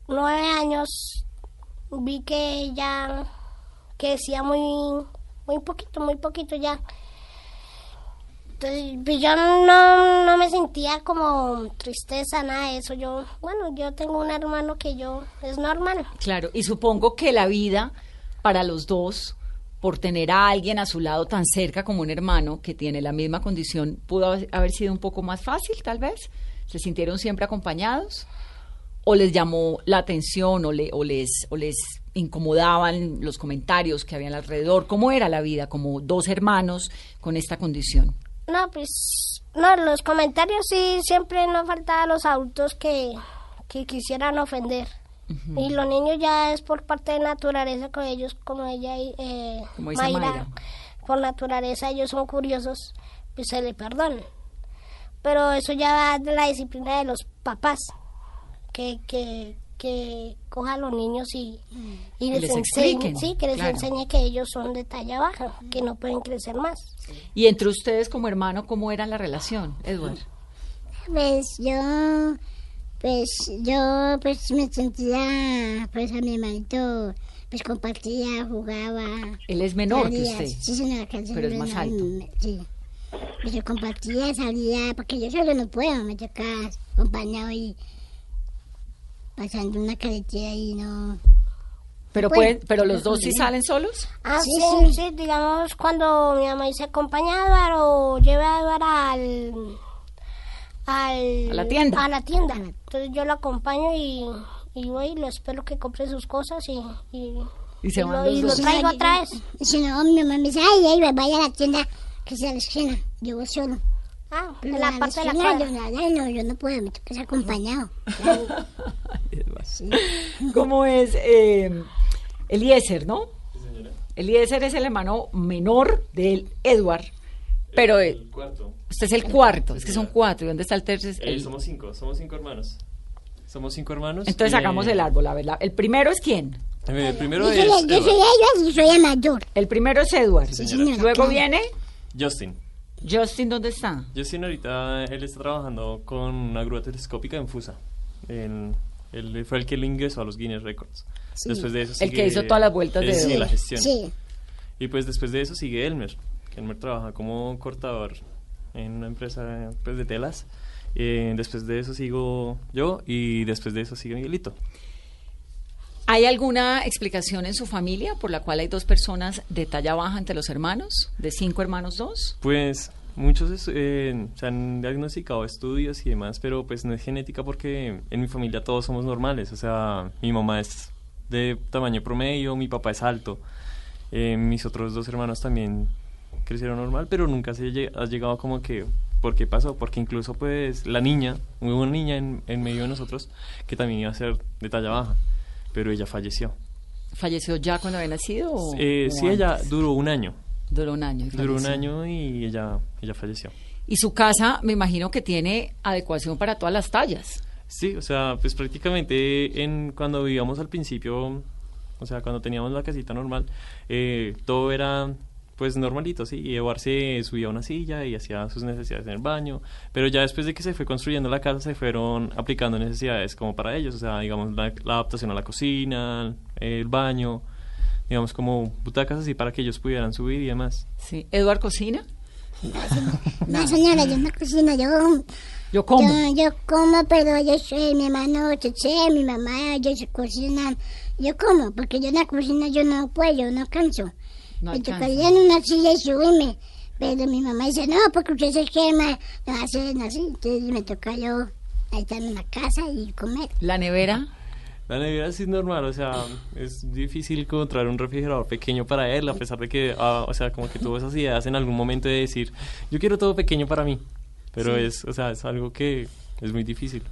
nueve años vi que ya que decía muy muy poquito, muy poquito ya. Entonces, pues yo no, no me sentía como tristeza, nada de eso. Yo, bueno, yo tengo un hermano que yo es normal. Claro, y supongo que la vida para los dos, por tener a alguien a su lado tan cerca como un hermano que tiene la misma condición, pudo haber- haber sido un poco más fácil, tal vez. ¿Se sintieron siempre acompañados? ¿O les llamó la atención o, le- o les, o les incomodaban los comentarios que habían alrededor? ¿Cómo era la vida como dos hermanos con esta condición? No, pues, no, los comentarios sí, siempre no faltaban los adultos que, que quisieran ofender. Y los niños ya es por parte de naturaleza con ellos, como ella y eh, Como dice Mayra. por naturaleza ellos son curiosos, pues se le perdonan. Pero eso ya va de la disciplina de los papás, que, que, que cojan a los niños y, les, les enseñe, expliquen, sí, que les claro. enseñe que ellos son de talla baja, que no pueden crecer más. Y entre ustedes como hermano, ¿cómo era la relación, Edward? Pues yo, pues yo pues me sentía, pues a mi hermanito, pues compartía, jugaba. Él es menor que usted. Sí, señora, pero es más alto. Sí. Pues yo compartía, salía, porque yo solo no puedo, me toca acompañado y pasando una carretera y no... Pero, Bueno, pueden, pero los dos sí salen solos. Ah, Sí, sí, digamos cuando mi mamá dice acompaña a Eduardo o lleve a Eduardo al, al... A la tienda. A la tienda. Entonces yo lo acompaño y, y voy y lo espero que compre sus cosas y... y Y se y van lo, los traigo otra vez. Y si no, mi mamá me dice, ay, ay, vaya a la tienda que sea a la esquina. Yo voy solo. Ah, en la parte de la cuadra. Yo, no, yo no puedo, me toca ser acompañado. [LAUGHS] ¿Cómo es eh, Eliezer, no? Eliezer es el hermano menor de Edward, pero eh, El cuarto. usted es el cuarto, es que son cuatro. ¿Y dónde está el tercer? Eh, El- somos cinco, somos cinco hermanos. Somos cinco hermanos. Entonces eh, hagamos el árbol, a ver. la- El primero es quién? eh, el primero Yo soy, es yo soy Edward. ella y soy el mayor. El primero es Edward. Sí, señora, Luego claro. viene Justin. Justin, ¿dónde está? Justin ahorita, él está trabajando con una grúa telescópica en Fusa. En- él fue el que lo ingresó a los Guinness Records. Sí. Después de eso El que sigue- hizo todas las vueltas de Sí, la gestión. Sí. Y pues después de eso sigue Elmer. Elmer trabaja como cortador en una empresa pues, de telas. Eh, después de eso sigo yo y después de eso sigue Miguelito. ¿Hay alguna explicación en su familia por la cual hay dos personas de talla baja entre los hermanos? ¿De cinco hermanos, dos? Pues muchos eh, se han diagnosticado estudios y demás, pero pues no es genética porque en mi familia todos somos normales. O sea, mi mamá es de tamaño promedio, mi papá es alto. Eh, mis otros dos hermanos también crecieron normal, pero nunca se ha llegado como que, ¿por qué pasó? Porque incluso pues la niña, hubo una niña en medio de nosotros que también iba a ser de talla baja, pero ella falleció. ¿Falleció ya cuando había nacido? o- Eh, o sí, ella duró un año. Duró un año. y Duró un año y ella, ella falleció. Y su casa, me imagino que tiene adecuación para todas las tallas. Sí, o sea, pues prácticamente en cuando vivíamos al principio, o sea, cuando teníamos la casita normal, eh, todo era pues normalito, sí, y Eduard se subía a una silla y hacía sus necesidades en el baño, pero ya después de que se fue construyendo la casa se fueron aplicando necesidades como para ellos, o sea, digamos la, la adaptación a la cocina, el baño, digamos como butacas así para que ellos pudieran subir y demás. Sí. ¿Eduard cocina? [LAUGHS] No, señora, yo no cocino, yo... Yo como. Yo, yo como, pero yo soy mi hermano Cheche, mi mamá, ellos cocinan. Yo como, porque yo en la cocina yo no puedo, yo no canso. No me tocaría en una silla y subirme. Pero mi mamá dice, no, porque usted se quema, no hacen así. Entonces me toca yo estar en la casa y comer. ¿La nevera? La nevera sí es normal, o sea, es difícil encontrar un refrigerador pequeño para él, a pesar de que, ah, o sea, como que tuvo esas ideas en algún momento de decir, yo quiero todo pequeño para mí, pero Sí. es, o sea, es algo que es muy difícil.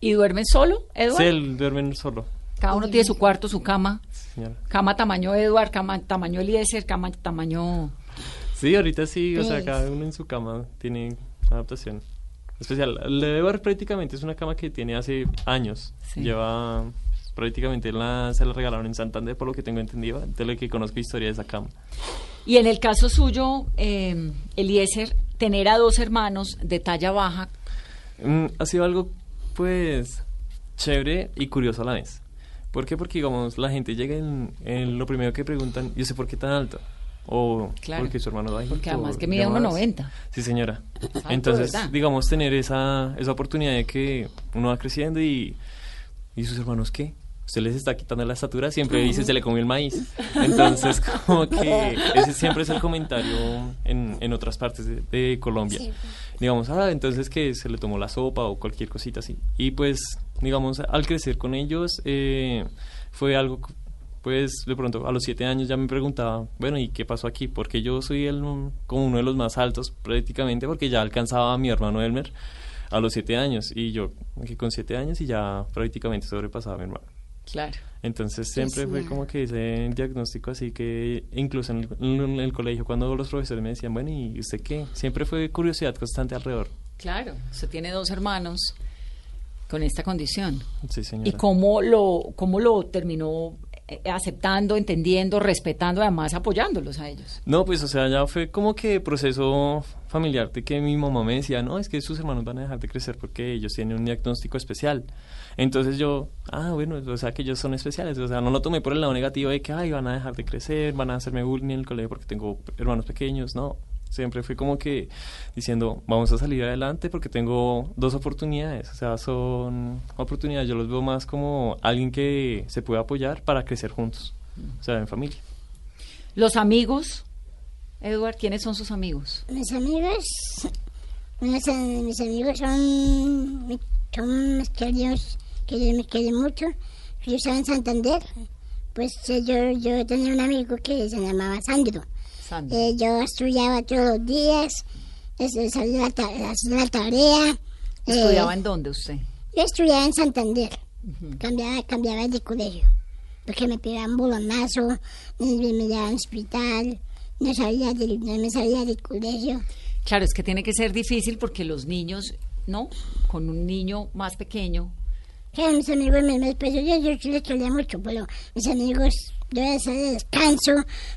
¿Y duermen solo, Edward? Sí, él duerme solo, Cada uno tiene su cuarto, su cama. Señora. Cama tamaño Edward, cama tamaño Eliezer, cama tamaño... Sí, ahorita sí, o sea, Pues. cada uno en su cama tiene adaptación especial. Edward prácticamente es una cama que tiene hace años, Sí. lleva prácticamente la, se la regalaron en Santander, por lo que tengo entendido, de lo que conozco historia de esa cama. Y en el caso suyo, eh, Eliezer, tener a dos hermanos de talla baja, Mm, ha sido algo, pues, chévere y curioso a la vez. ¿Por qué? Porque, digamos, la gente llega en, en lo primero que preguntan, yo sé por qué tan alto. O Claro. porque su hermano es bajito. Porque además que mide demás. 1,90. Sí, señora. Entonces, ¿verdad? digamos, tener esa, esa oportunidad de que uno va creciendo y, y sus hermanos, ¿qué? Usted les está quitando la estatura, siempre dice se le comió el maíz. Entonces, [LAUGHS] como que [LAUGHS] ese siempre es el comentario en, en otras partes de, de Colombia. Digamos, ah, entonces que se le tomó la sopa o cualquier cosita así. Y pues, digamos, al crecer con ellos, eh, fue algo, pues de pronto a los siete años ya me preguntaba, bueno, ¿y qué pasó aquí? Porque yo soy el, como uno de los más altos prácticamente, porque ya alcanzaba a mi hermano Elmer a los siete años. Y yo, que con siete años y ya prácticamente sobrepasaba a mi hermano. Claro. Entonces siempre fue como que ese diagnóstico así que incluso en el, en el colegio cuando los profesores me decían, bueno, ¿y usted qué? Siempre fue curiosidad constante alrededor. Claro, usted tiene dos hermanos con esta condición. Sí, señora. ¿Y cómo lo, cómo lo terminó aceptando, entendiendo, respetando, además apoyándolos a ellos? No, pues o sea, ya fue como que proceso familiar de que mi mamá me decía, no, es que sus hermanos van a dejar de crecer porque ellos tienen un diagnóstico especial. Entonces yo, ah, bueno, o sea, que ellos son especiales. O sea, no lo tomé por el lado negativo de que, ay, van a dejar de crecer, van a hacerme bullying en el colegio porque tengo hermanos pequeños. No, siempre fui como que diciendo, vamos a salir adelante porque tengo dos oportunidades. O sea, son oportunidades, yo los veo más como alguien que se puede apoyar para crecer juntos. O sea, en familia. Los amigos, Edward, ¿quiénes son sus amigos? Mis amigos, mis, mis amigos son, son mis queridos, que ellos me quieren mucho. Yo estaba en Santander, pues yo, yo tenía un amigo que se llamaba Sandro. Eh, yo estudiaba todos los días, este, salía ta- hacía la tarea. eh, ¿Estudiaba en dónde usted? Yo estudiaba en Santander, cambiaba, cambiaba de colegio, porque me pegaban bolonazo, me, me llevaban al hospital, no, salía del- no me salía del colegio. Claro, es que tiene que ser difícil porque los niños, ¿no? Con un niño más pequeño, Mis amigos me, pues, yo, yo les quería mucho, pero mis amigos, yo ya de descanso,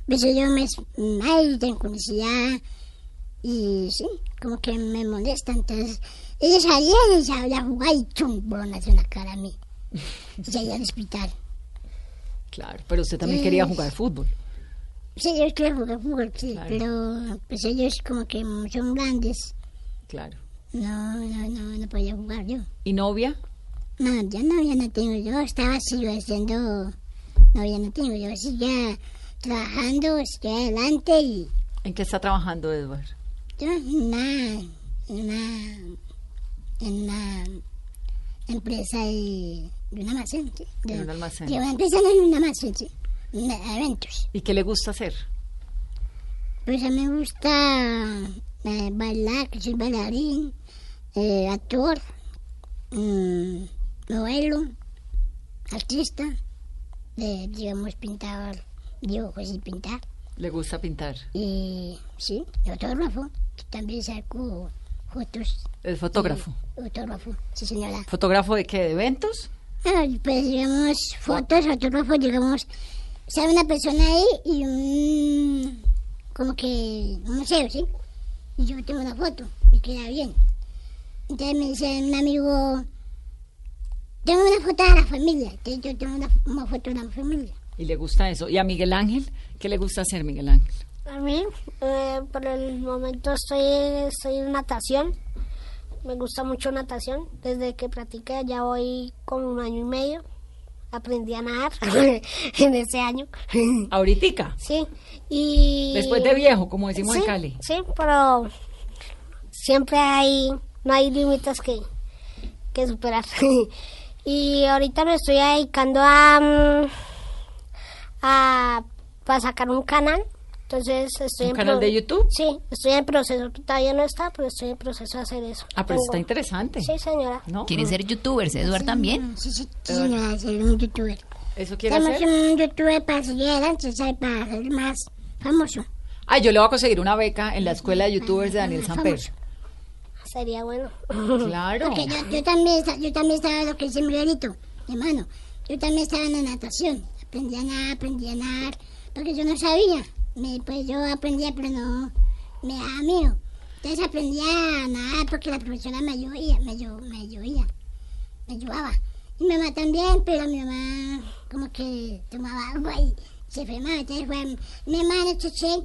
pues yo me, ay, tengo curiosidad, y sí, como que me molesta, entonces, ellos salían y salían a jugar y chum, bolonazo en la cara a mí, y salía al hospital. claro, pero usted también quería jugar fútbol. Sí, yo quiero jugar fútbol, sí, Claro. pero pues ellos como que son grandes. Claro. No, no, no, no podía jugar yo. ¿Y novia? No, ya no, ya no tengo yo. Estaba así yo haciendo... No, ya no tengo yo. Ya trabajando, estoy adelante y ¿En qué está trabajando Edward? yo en una... En una... En una empresa de, de un almacén, sí. De, En un almacén. Empresa no, en un almacén, sí. De eventos. ¿Y qué le gusta hacer? Pues a mí me gusta eh, bailar, que soy bailarín, eh, actor, mm, modelo, artista, eh, digamos pintador, dibujos y pintar. ¿Le gusta pintar? Y sí, y fotógrafo, que también saco fotos. ¿Es fotógrafo? Sí, fotógrafo, sí señora. ¿Fotógrafo de qué? ¿De eventos? Ah, pues digamos, fotos, fotógrafo, digamos, sale una persona ahí y un, como que un museo, ¿sí? Y yo tengo una foto, me queda bien. Entonces me dice un amigo, tengo una foto de la familia, yo tengo una, una foto de la familia. ¿Y le gusta eso? ¿Y a Miguel Ángel? ¿Qué le gusta hacer, Miguel Ángel? A mí, eh, por el momento estoy, estoy en natación. Me gusta mucho natación. Desde que practiqué ya voy con un año y medio. Aprendí a nadar [LAUGHS] en ese año. ¿Ahoritica? Sí. Y... Después de viejo, como decimos sí, en Cali. Sí, pero siempre hay, no hay límites que, que superar. [LAUGHS] y ahorita me estoy dedicando a, mm, a para sacar un canal. Entonces estoy ¿Un en canal de YouTube? Sí, estoy en proceso. Todavía no está, pero estoy en proceso de hacer eso. Ah, pero Tengo- está interesante. Sí, señora. ¿No? ¿Quiere ser youtuber, Edward también? Sí, sí, sí, señora, ser un youtuber. ¿Eso quiere Estamos hacer? un youtuber para seguir adelante. Para ser más famoso. Ah, yo le voy a conseguir una beca en la escuela de youtubers de Daniel Samper. Sería bueno. Claro. Porque yo, yo también yo también estaba lo que dice Miguelito, mi hermano. yo también estaba en la natación. Aprendí a nadar, aprendí a nadar, porque yo no sabía. Me, pues yo aprendía, pero no me daba miedo. Entonces aprendí a nadar porque la profesora me ayudaba, me, ayu- me ayudaba, me ayudaba. Y mi mamá también, pero mi mamá como que tomaba agua y se enfermaba. Entonces fue mi hermano Cheche.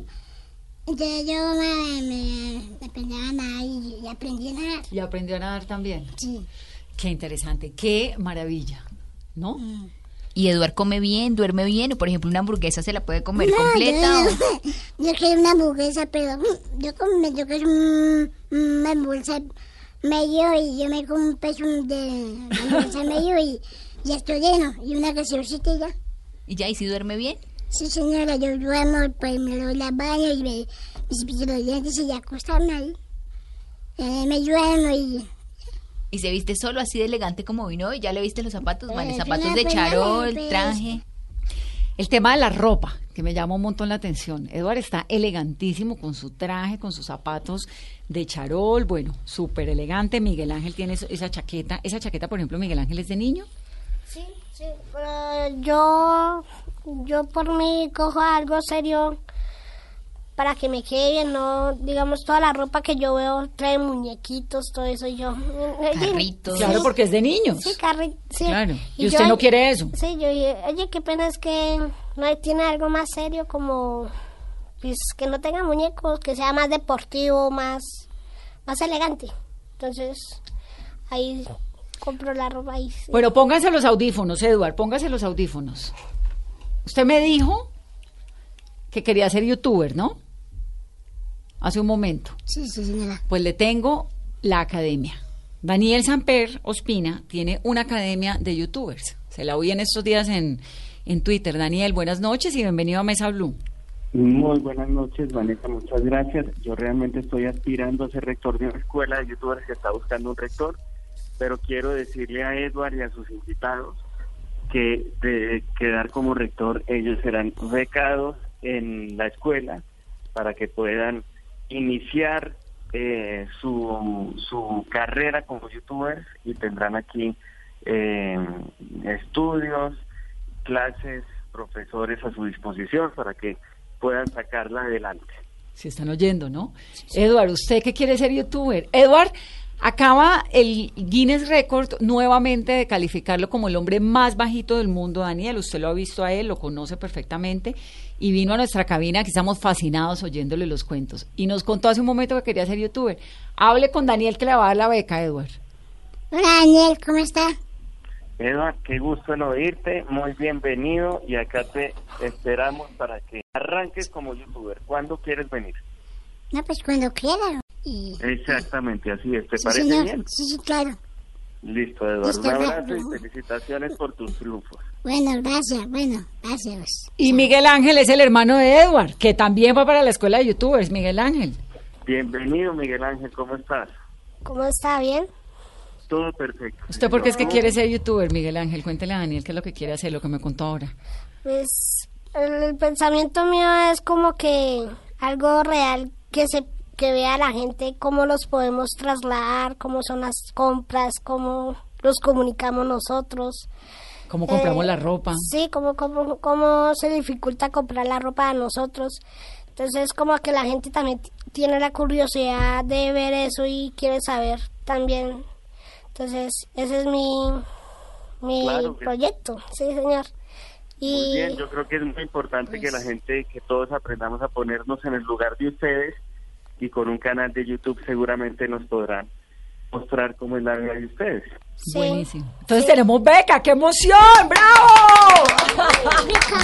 Entonces yo me, me- me aprendí a nadar y, y aprendí a nadar. Y aprendió a nadar también. Sí. Qué interesante, qué maravilla, ¿no? Y Eduard come bien, duerme bien, o por ejemplo una hamburguesa se la puede comer No, completa. Yo, o- yo quiero una hamburguesa, pero mm, yo, como, yo quiero un- una hamburguesa medio y yo me como un peso de hamburguesa medio y ya estoy lleno. Y una gaseosita y ya. Y ya, ¿y si duerme bien? Sí, señora, yo duermo, pues me doy la baño y me, cepillo los dientes y ya acostarme ahí. Eh, me duermo y... Y se viste solo así de elegante como vino hoy. Ya le viste los zapatos, Vale, Eh, zapatos no, de pues, charol, pues. traje. El tema de la ropa, que me llama un montón la atención. Eduard está elegantísimo con su traje, con sus zapatos de charol, bueno, súper elegante. Miguel Ángel tiene esa chaqueta. Esa chaqueta, por ejemplo, Miguel Ángel es de niño. Sí, sí, pero yo, yo por mí cojo algo serio para que me quede bien, no, digamos, toda la ropa que yo veo trae muñequitos, todo eso, y yo... Carritos. Claro, porque es de niños. Sí, carri sí. Claro. Y yo, usted no quiere eso. Sí, yo, dije, oye, qué pena es que no hay- tiene algo más serio como, pues, que no tenga muñecos, que sea más deportivo, más, más elegante. Entonces, ahí compro la ropa ahí. sí. Bueno, pónganse los audífonos, Eduard, póngase los audífonos. Usted me dijo que quería ser youtuber, ¿no? Hace un momento. Sí, sí, señora. Pues le tengo la academia. Daniel Samper Ospina tiene una academia de youtubers. Se la oí en estos días en, en Twitter. Daniel, buenas noches y bienvenido a Mesa Blue. Muy buenas noches, Vanessa, muchas gracias. Yo realmente estoy aspirando a ser rector de una escuela de youtubers que está buscando un rector, pero quiero decirle a Edward y a sus invitados que de quedar como rector ellos serán becados en la escuela para que puedan iniciar eh, su, su carrera como youtubers y tendrán aquí eh, estudios, clases, profesores a su disposición para que puedan sacarla adelante. Si están oyendo, ¿no? Eduard, ¿usted qué quiere ser youtuber? Eduard, acaba el Guinness Record nuevamente de calificarlo como el hombre más bajito del mundo, Daniel. Usted lo ha visto a él, lo conoce perfectamente y vino a nuestra cabina, que estamos fascinados oyéndole los cuentos. Y nos contó hace un momento que quería ser youtuber. Hable con Daniel que le va a dar la beca, Eduard. Hola, Daniel, ¿cómo está? Edward, qué gusto en oírte, muy bienvenido y acá te esperamos para que arranques como youtuber. ¿Cuándo quieres venir? No, pues cuando quiera. Y... Exactamente, así es. ¿Te Sí, parece señor. bien? Sí, sí, claro. Listo, Eduardo. Listo, Un abrazo y felicitaciones por tus triunfos. Bueno, gracias, bueno, gracias. Y Miguel Ángel es el hermano de Eduard, que también va para la escuela de youtubers, Miguel Ángel. Bienvenido, Miguel Ángel, ¿cómo estás? ¿Cómo está? ¿Bien? Todo perfecto. ¿Usted por qué es que quiere ser youtuber, Miguel Ángel? Cuéntele a Daniel qué es lo que quiere hacer, lo que me contó ahora. Pues el, el pensamiento mío es como que algo real que se que vea la gente cómo los podemos trasladar, cómo son las compras, cómo los comunicamos nosotros. ¿Cómo compramos Eh, la ropa? Sí, cómo, cómo, cómo se dificulta comprar la ropa a nosotros. Entonces, como que la gente también tiene la curiosidad de ver eso y quiere saber también. Entonces, ese es mi, mi Claro proyecto, sí, señor. Y Muy bien, yo creo que es muy importante que la gente, que todos aprendamos a ponernos en el lugar de ustedes y con un canal de YouTube seguramente nos podrán mostrar cómo es la vida de ustedes. Buenísimo. Entonces tenemos beca, ¡qué emoción! ¡Bravo! Rico,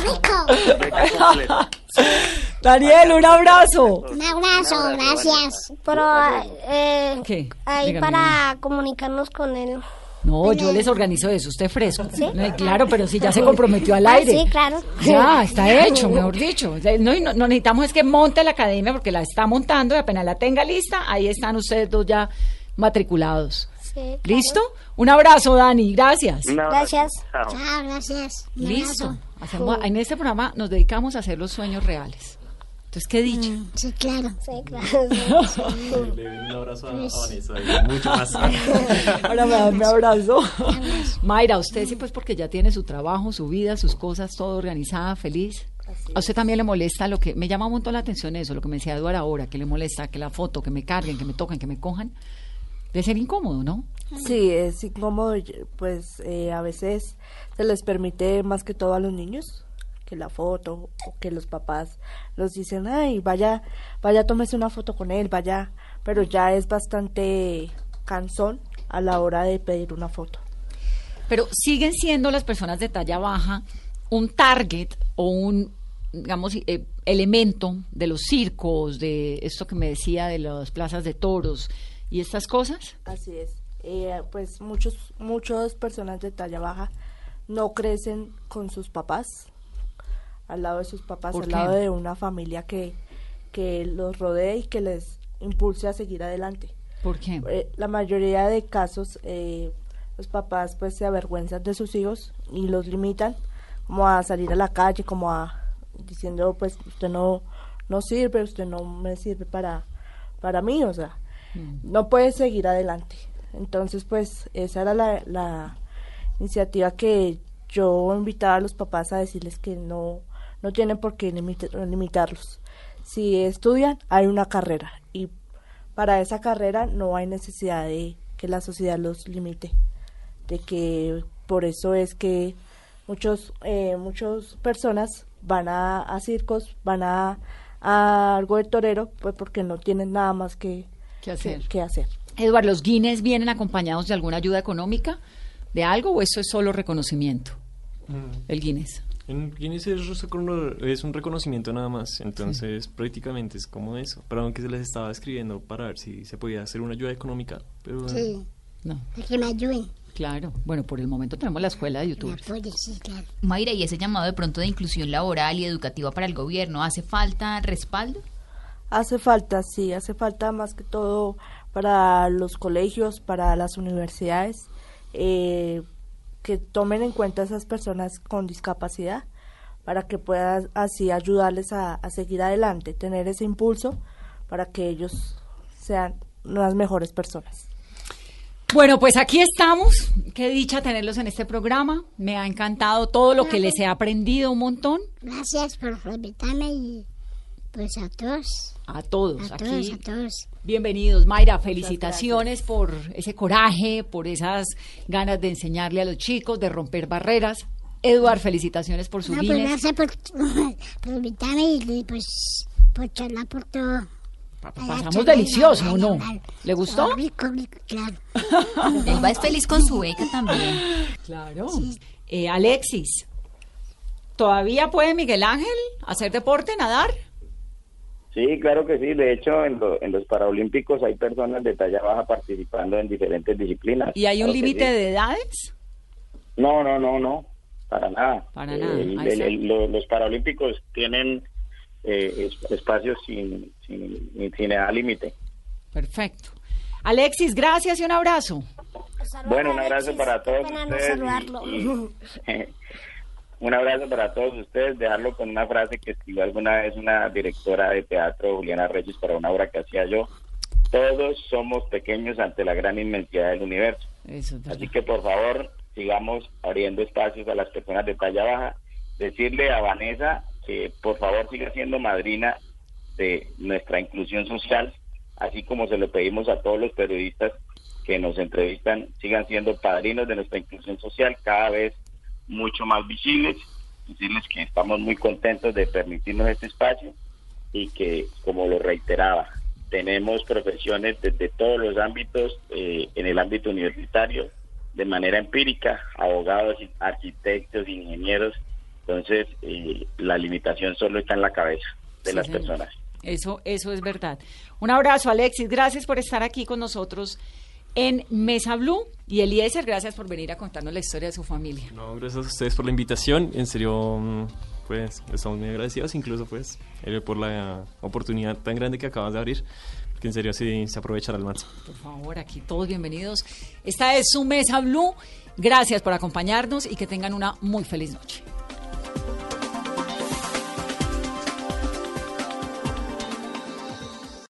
rico. Daniel, un abrazo. Un abrazo, gracias. pero eh, ¿Qué? ahí Dígame, para comunicarnos con él. No, yo les organizo eso, usted fresco. No, claro, pero si ya se comprometió al Ah, aire. sí, claro. Ya, está hecho, mejor dicho. No, no, no necesitamos es que monte la academia porque la está montando y apenas la tenga lista, ahí están ustedes dos ya matriculados. Sí, claro. ¿Listo? Un abrazo, Dani, gracias. Gracias. Chao. Gracias. Listo. Hacemos, en este programa nos dedicamos a hacer los sueños reales. Entonces, ¿qué dicho? Mm, Sí, claro. Sí, [LAUGHS] claro. Le doy un abrazo a, a Vanessa mucho más. [LAUGHS] Ahora me da un abrazo. Mayra, usted sí, pues porque ya tiene su trabajo, su vida, sus cosas, todo organizada, feliz. ¿A usted también le molesta lo que me llama un montón la atención eso, lo que me decía Eduardo ahora, que le molesta que la foto, que me carguen, que me toquen, que me cojan? De ser incómodo, ¿no? Sí, es incómodo, pues eh, a veces se les permite más que todo a los niños que la foto o que los papás los dicen, ay, vaya, vaya, tómese una foto con él, vaya, pero ya es bastante cansón a la hora de pedir una foto. Pero siguen siendo las personas de talla baja un target o un, digamos, eh, elemento de los circos, de esto que me decía de las plazas de toros y estas cosas. Así es. Eh, pues muchos, muchas personas de talla baja no crecen con sus papás, al lado de sus papás, ¿Por al qué? lado de una familia que, que los rodee y que les impulse a seguir adelante. ¿Por qué? Eh, la mayoría de casos eh, los papás pues se avergüenzan de sus hijos y los limitan como a salir a la calle como a diciendo pues usted no no sirve usted no me sirve para para mí o sea no puede seguir adelante entonces pues esa era la, la iniciativa que yo invitaba a los papás a decirles que no no tienen por qué limit- limitarlos si estudian hay una carrera y para esa carrera no hay necesidad de que la sociedad los limite de que por eso es que muchos eh, muchas personas van a, a circos van a, a algo de torero pues porque no tienen nada más que, ¿Qué hacer? que, que hacer Eduardo, ¿los Guinness vienen acompañados de alguna ayuda económica? ¿De algo o eso es solo reconocimiento? El Guinness. En Guinness es, un reconocimiento nada más, entonces prácticamente es como eso. Pero aunque se les estaba escribiendo para ver si se podía hacer una ayuda económica, pero Sí, No, para que me ayuden. claro. Bueno, por el momento tenemos la escuela de Me YouTube. apoyen, sí, claro. Mayra, y ese llamado de pronto de inclusión laboral y educativa para el gobierno, ¿hace falta respaldo? hace falta sí hace falta más que todo para los colegios para las universidades eh, que tomen en cuenta a esas personas con discapacidad para que puedan así ayudarles a, a seguir adelante, tener ese impulso para que ellos sean las mejores personas. Bueno, pues aquí estamos. Qué dicha tenerlos en este programa. Me ha encantado todo lo que les he aprendido un montón. Gracias por invitarme y pues a todos. A todos A aquí. todos, a todos. Bienvenidos, Mayra. Felicitaciones por ese coraje, por esas ganas de enseñarle a los chicos, de romper barreras. Eduard, felicitaciones por su No, pues gracias por, [LAUGHS] por invitarme y pues por charlar por todo. Pasamos delicioso, ¿o no? ¿Le gustó? Claro. [LAUGHS] Elba es feliz con su beca también. Claro. Eh, Alexis, ¿todavía puede Miguel Ángel hacer deporte, nadar? Sí, claro que sí. De hecho, en, lo- en los Paralímpicos hay personas de talla baja participando en diferentes disciplinas. ¿Y hay un Claro límite sí. de edades? No, no, no, no. Para nada. Para Eh, nada, el- el- los Paralímpicos tienen eh, es- espacios sin, sin, sin edad límite. Perfecto. Alexis, gracias y un abrazo. Bueno, un abrazo para todos Pena no ustedes. y- saludarlo. y- [LAUGHS] un abrazo para todos ustedes. Dejarlo con una frase que escribió alguna vez una directora de teatro, Juliana Reyes, para una obra que hacía yo. Todos somos pequeños ante la gran inmensidad del universo. Eso. Así que por favor sigamos abriendo espacios a las personas de talla baja. Decirle a Vanessa que por favor siga siendo madrina de nuestra inclusión social, así como se lo pedimos a todos los periodistas que nos entrevistan, sigan siendo padrinos de nuestra inclusión social cada vez mucho más visibles. Decirles que estamos muy contentos de permitirnos este espacio y que, como lo reiteraba, tenemos profesiones desde todos los ámbitos, eh, en el ámbito universitario, de manera empírica, abogados, arquitectos, ingenieros. Entonces, eh, la limitación solo está en la cabeza de Sí, las señor. personas. Eso, eso es verdad. Un abrazo, Alexis. Gracias por estar aquí con nosotros en Mesa Blue. Y Eliezer, gracias por venir a contarnos la historia de su familia. No, gracias a ustedes por la invitación. En serio, mm, pues estamos muy agradecidos, incluso pues eh, por la oportunidad tan grande que acabas de abrir. Que en serio sí se aprovechará al máximo. Por favor, aquí todos bienvenidos. Esta es su Mesa Blue. Gracias por acompañarnos y que tengan una muy feliz noche.